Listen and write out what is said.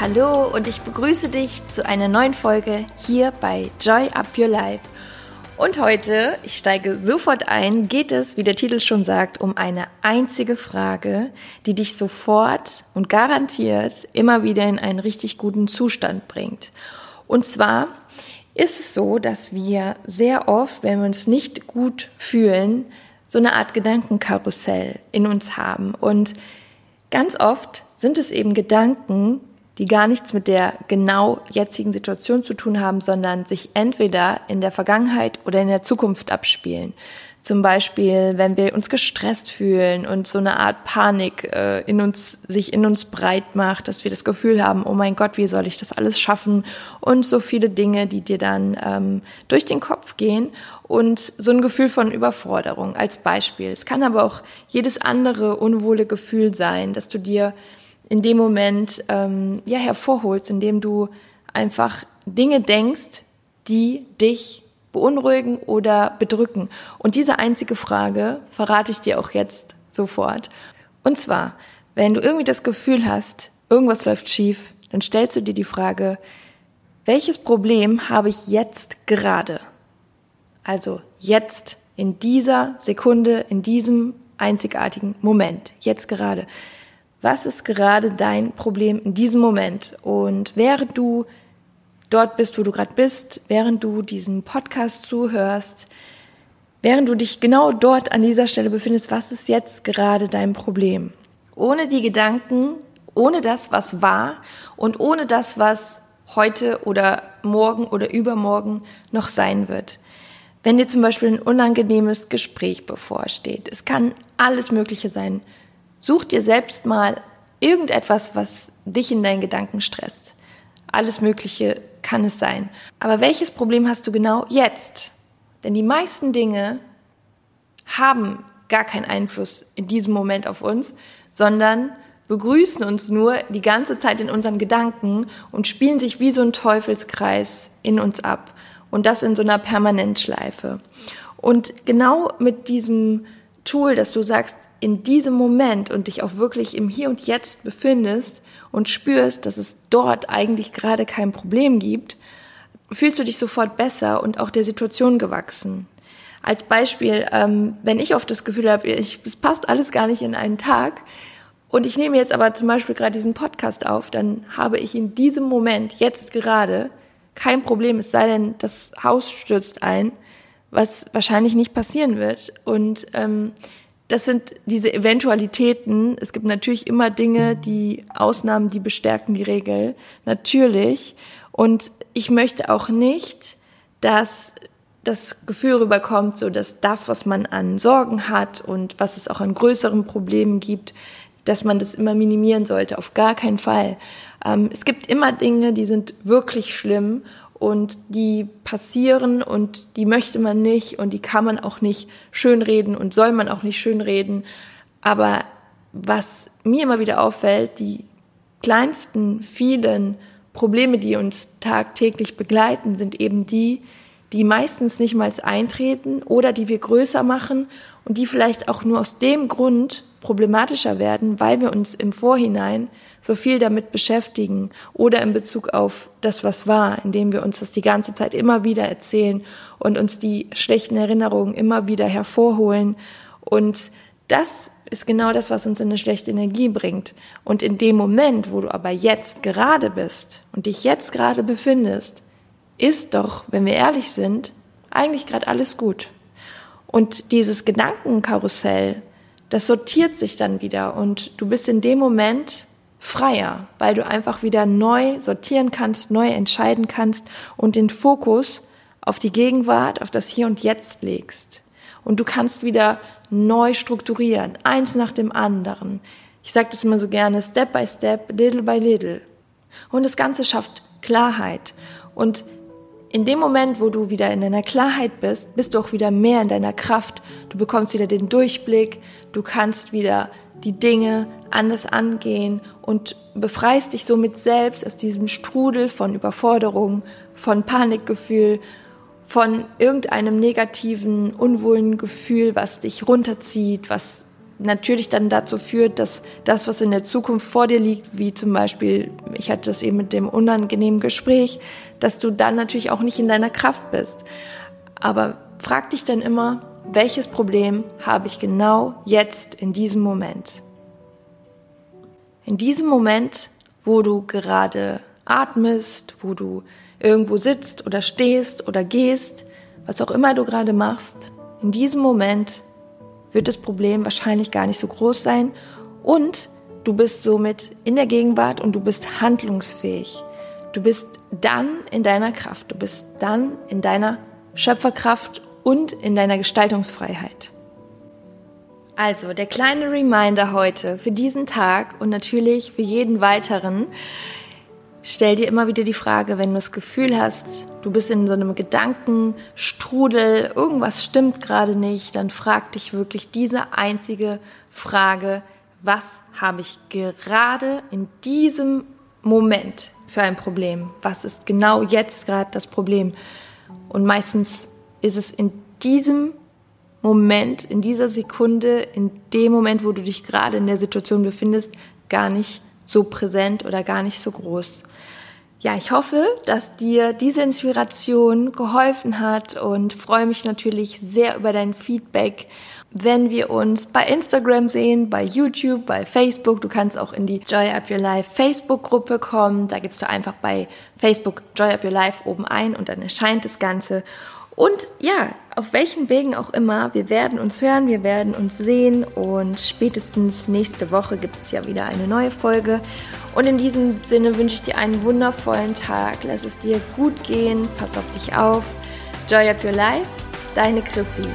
Hallo und ich begrüße dich zu einer neuen Folge hier bei Joy Up Your Life. Und heute, ich steige sofort ein, geht es, wie der Titel schon sagt, um eine einzige Frage, die dich sofort und garantiert immer wieder in einen richtig guten Zustand bringt. Und zwar ist es so, dass wir sehr oft, wenn wir uns nicht gut fühlen, so eine Art Gedankenkarussell in uns haben. Und ganz oft sind es eben Gedanken, die gar nichts mit der genau jetzigen Situation zu tun haben, sondern sich entweder in der Vergangenheit oder in der Zukunft abspielen. Zum Beispiel, wenn wir uns gestresst fühlen und so eine Art Panik äh, in uns, sich in uns breit macht, dass wir das Gefühl haben, oh mein Gott, wie soll ich das alles schaffen? Und so viele Dinge, die dir dann ähm, durch den Kopf gehen und so ein Gefühl von Überforderung als Beispiel. Es kann aber auch jedes andere unwohle Gefühl sein, dass du dir in dem Moment ähm, ja hervorholst, indem du einfach Dinge denkst, die dich beunruhigen oder bedrücken. Und diese einzige Frage verrate ich dir auch jetzt sofort. Und zwar, wenn du irgendwie das Gefühl hast, irgendwas läuft schief, dann stellst du dir die Frage, welches Problem habe ich jetzt gerade? Also jetzt, in dieser Sekunde, in diesem einzigartigen Moment, jetzt gerade was ist gerade dein Problem in diesem Moment? Und während du dort bist, wo du gerade bist, während du diesen Podcast zuhörst, während du dich genau dort an dieser Stelle befindest, was ist jetzt gerade dein Problem? Ohne die Gedanken, ohne das, was war und ohne das, was heute oder morgen oder übermorgen noch sein wird. Wenn dir zum Beispiel ein unangenehmes Gespräch bevorsteht, es kann alles Mögliche sein, Such dir selbst mal irgendetwas, was dich in deinen Gedanken stresst. Alles Mögliche kann es sein. Aber welches Problem hast du genau jetzt? Denn die meisten Dinge haben gar keinen Einfluss in diesem Moment auf uns, sondern begrüßen uns nur die ganze Zeit in unseren Gedanken und spielen sich wie so ein Teufelskreis in uns ab. Und das in so einer Permanentschleife. Und genau mit diesem Tool, dass du sagst, in diesem Moment und dich auch wirklich im Hier und Jetzt befindest und spürst, dass es dort eigentlich gerade kein Problem gibt, fühlst du dich sofort besser und auch der Situation gewachsen. Als Beispiel, ähm, wenn ich oft das Gefühl habe, es passt alles gar nicht in einen Tag und ich nehme jetzt aber zum Beispiel gerade diesen Podcast auf, dann habe ich in diesem Moment, jetzt gerade, kein Problem, es sei denn, das Haus stürzt ein, was wahrscheinlich nicht passieren wird. Und ähm, das sind diese Eventualitäten. Es gibt natürlich immer Dinge, die Ausnahmen, die bestärken die Regel. Natürlich. Und ich möchte auch nicht, dass das Gefühl rüberkommt, so dass das, was man an Sorgen hat und was es auch an größeren Problemen gibt, dass man das immer minimieren sollte. Auf gar keinen Fall. Ähm, es gibt immer Dinge, die sind wirklich schlimm und die passieren und die möchte man nicht und die kann man auch nicht schönreden und soll man auch nicht schönreden. Aber was mir immer wieder auffällt, die kleinsten, vielen Probleme, die uns tagtäglich begleiten, sind eben die, die meistens nicht mal eintreten oder die wir größer machen und die vielleicht auch nur aus dem Grund problematischer werden, weil wir uns im Vorhinein so viel damit beschäftigen oder in Bezug auf das, was war, indem wir uns das die ganze Zeit immer wieder erzählen und uns die schlechten Erinnerungen immer wieder hervorholen. Und das ist genau das, was uns in eine schlechte Energie bringt. Und in dem Moment, wo du aber jetzt gerade bist und dich jetzt gerade befindest, ist doch, wenn wir ehrlich sind, eigentlich gerade alles gut. Und dieses Gedankenkarussell, das sortiert sich dann wieder und du bist in dem Moment freier, weil du einfach wieder neu sortieren kannst, neu entscheiden kannst und den Fokus auf die Gegenwart, auf das Hier und Jetzt legst. Und du kannst wieder neu strukturieren, eins nach dem anderen. Ich sage das immer so gerne, Step by Step, Little by Little. Und das Ganze schafft Klarheit. Und in dem Moment, wo du wieder in deiner Klarheit bist, bist du auch wieder mehr in deiner Kraft. Du bekommst wieder den Durchblick, du kannst wieder die Dinge anders angehen und befreist dich somit selbst aus diesem Strudel von Überforderung, von Panikgefühl, von irgendeinem negativen, unwohlen Gefühl, was dich runterzieht, was natürlich dann dazu führt, dass das, was in der Zukunft vor dir liegt, wie zum Beispiel, ich hatte das eben mit dem unangenehmen Gespräch, dass du dann natürlich auch nicht in deiner Kraft bist. Aber frag dich dann immer, welches Problem habe ich genau jetzt in diesem Moment? In diesem Moment, wo du gerade atmest, wo du irgendwo sitzt oder stehst oder gehst, was auch immer du gerade machst, in diesem Moment wird das Problem wahrscheinlich gar nicht so groß sein und du bist somit in der Gegenwart und du bist handlungsfähig. Du bist dann in deiner Kraft, du bist dann in deiner Schöpferkraft und in deiner Gestaltungsfreiheit. Also, der kleine Reminder heute für diesen Tag und natürlich für jeden weiteren. Stell dir immer wieder die Frage, wenn du das Gefühl hast, du bist in so einem Gedankenstrudel, irgendwas stimmt gerade nicht, dann frag dich wirklich diese einzige Frage, was habe ich gerade in diesem Moment für ein Problem? Was ist genau jetzt gerade das Problem? Und meistens ist es in diesem Moment, in dieser Sekunde, in dem Moment, wo du dich gerade in der Situation befindest, gar nicht so präsent oder gar nicht so groß. Ja, ich hoffe, dass dir diese Inspiration geholfen hat und freue mich natürlich sehr über dein Feedback, wenn wir uns bei Instagram sehen, bei YouTube, bei Facebook. Du kannst auch in die Joy Up Your Life Facebook-Gruppe kommen. Da gibst du einfach bei Facebook Joy Up Your Life oben ein und dann erscheint das Ganze. Und ja, auf welchen Wegen auch immer, wir werden uns hören, wir werden uns sehen und spätestens nächste Woche gibt es ja wieder eine neue Folge. Und in diesem Sinne wünsche ich dir einen wundervollen Tag. Lass es dir gut gehen, pass auf dich auf. Joy up your life, deine Chrissy.